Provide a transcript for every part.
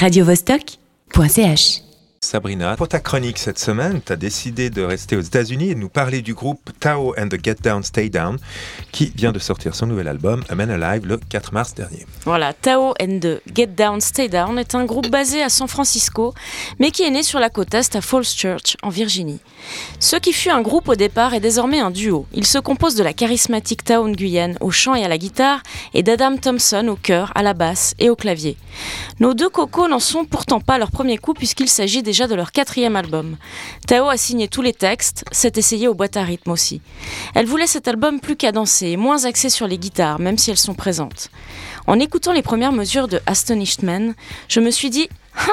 radiovostok.ch Sabrina, pour ta chronique cette semaine, tu as décidé de rester aux États-Unis et de nous parler du groupe Tao and the Get Down Stay Down qui vient de sortir son nouvel album A Man Alive le 4 mars dernier. Voilà, Tao and the Get Down Stay Down est un groupe basé à San Francisco mais qui est né sur la côte est à Falls Church en Virginie. Ce qui fut un groupe au départ est désormais un duo. Il se compose de la charismatique Tao Nguyen au chant et à la guitare et d'Adam Thompson au chœur, à la basse et au clavier. Nos deux cocos n'en sont pourtant pas leur premier coup puisqu'il s'agit déjà de leur quatrième album. Tao a signé tous les textes, s'est essayé aux boîtes à rythme aussi. Elle voulait cet album plus cadencé, moins axé sur les guitares, même si elles sont présentes. En écoutant les premières mesures de Astonished Man, je me suis dit ah,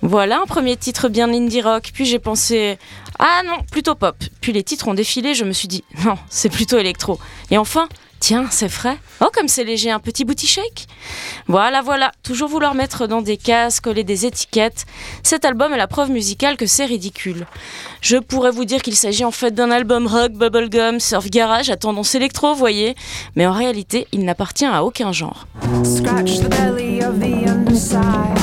voilà un premier titre bien indie rock. Puis j'ai pensé ah non, plutôt pop. Puis les titres ont défilé, je me suis dit non, c'est plutôt électro. Et enfin, Tiens, c'est frais. Oh, comme c'est léger, un petit booty. Voilà, voilà. Toujours vouloir mettre dans des cases, coller des étiquettes. Cet album est la preuve musicale que c'est ridicule. Je pourrais vous dire qu'il s'agit en fait d'un album rock, bubblegum, surf garage à tendance électro, voyez. Mais en réalité, il n'appartient à aucun genre. Scratch the belly of the underside.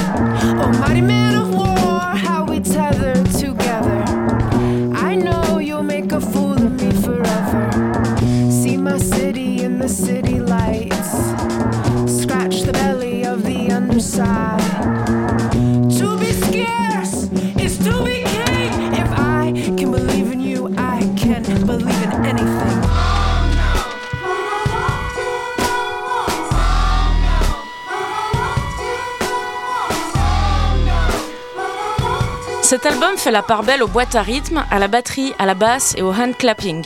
Cet album fait la part belle aux boîtes à rythme, à la batterie, à la basse et au hand clapping.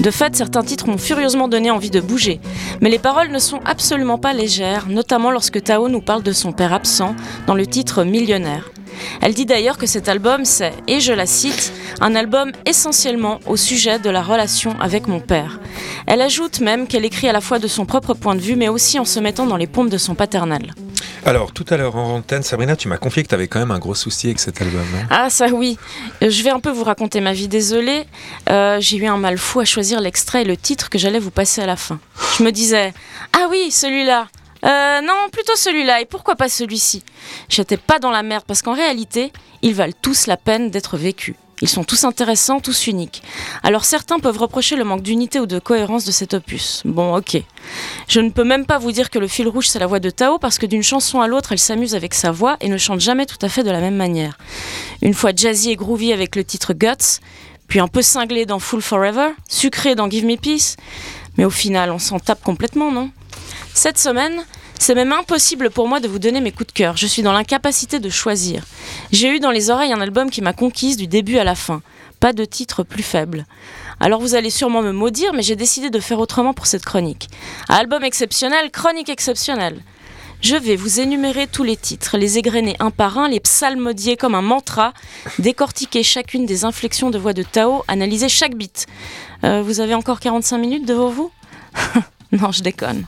De fait, certains titres m'ont furieusement donné envie de bouger. Mais les paroles ne sont absolument pas légères, notamment lorsque Tao nous parle de son père absent dans le titre Millionnaire. Elle dit d'ailleurs que cet album, c'est, et je la cite, un album essentiellement au sujet de la relation avec mon père. Elle ajoute même qu'elle écrit à la fois de son propre point de vue, mais aussi en se mettant dans les pompes de son paternel. Alors, tout à l'heure en antenne, Sabrina, tu m'as confié que tu avais quand même un gros souci avec cet album. ah, ça oui. Euh, je vais un peu vous raconter ma vie, désolée. Euh, j'ai eu un mal fou à choisir l'extrait et le titre que j'allais vous passer à la fin. Je me disais, ah oui, celui-là. Euh, non, plutôt celui-là, et pourquoi pas celui-ci? J'étais pas dans la merde, parce qu'en réalité, ils valent tous la peine d'être vécus. Ils sont tous intéressants, tous uniques. Alors certains peuvent reprocher le manque d'unité ou de cohérence de cet opus. Bon, ok. Je ne peux même pas vous dire que le fil rouge c'est la voix de Tao parce que d'une chanson à l'autre elle s'amuse avec sa voix et ne chante jamais tout à fait de la même manière. Une fois jazzy et groovy avec le titre Guts, puis un peu cinglé dans Full Forever, sucré dans Give Me Peace. Mais au final, on s'en tape complètement, non? Cette semaine, c'est même impossible pour moi de vous donner mes coups de cœur. Je suis dans l'incapacité de choisir. J'ai eu dans les oreilles un album qui m'a conquise du début à la fin. Pas de titre plus faible. Alors vous allez sûrement me maudire, mais j'ai décidé de faire autrement pour cette chronique. Album exceptionnel, chronique exceptionnelle. Je vais vous énumérer tous les titres, les égrener un par un, les psalmodier comme un mantra, décortiquer chacune des inflexions de voix de Tao, analyser chaque beat. Euh, vous avez encore 45 minutes devant vous? Non, je déconne.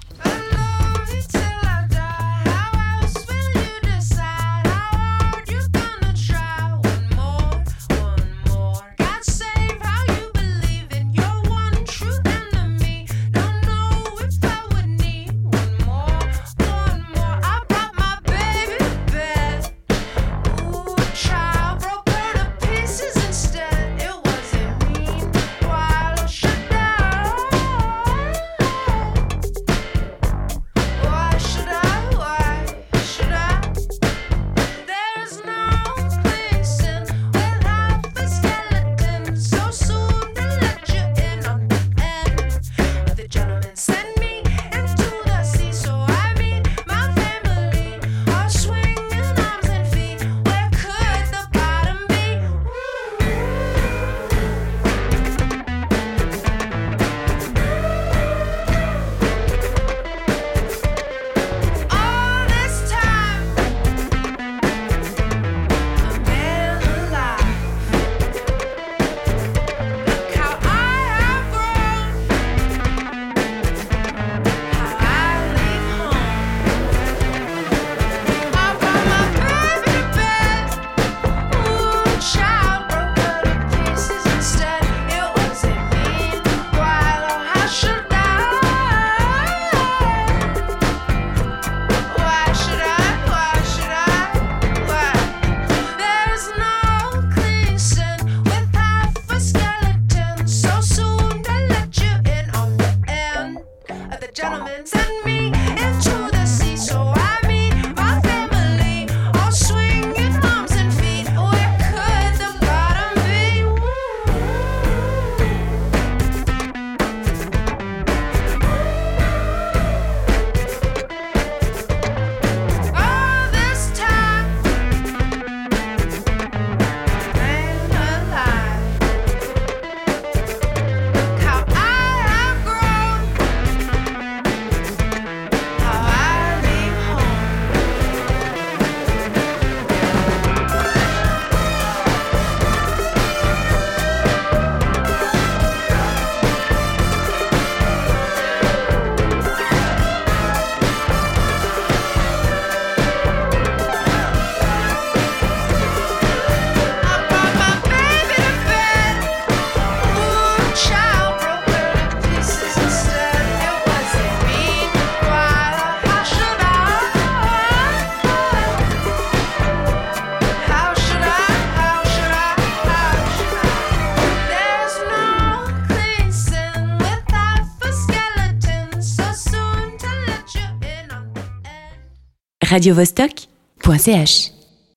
radiovostok.ch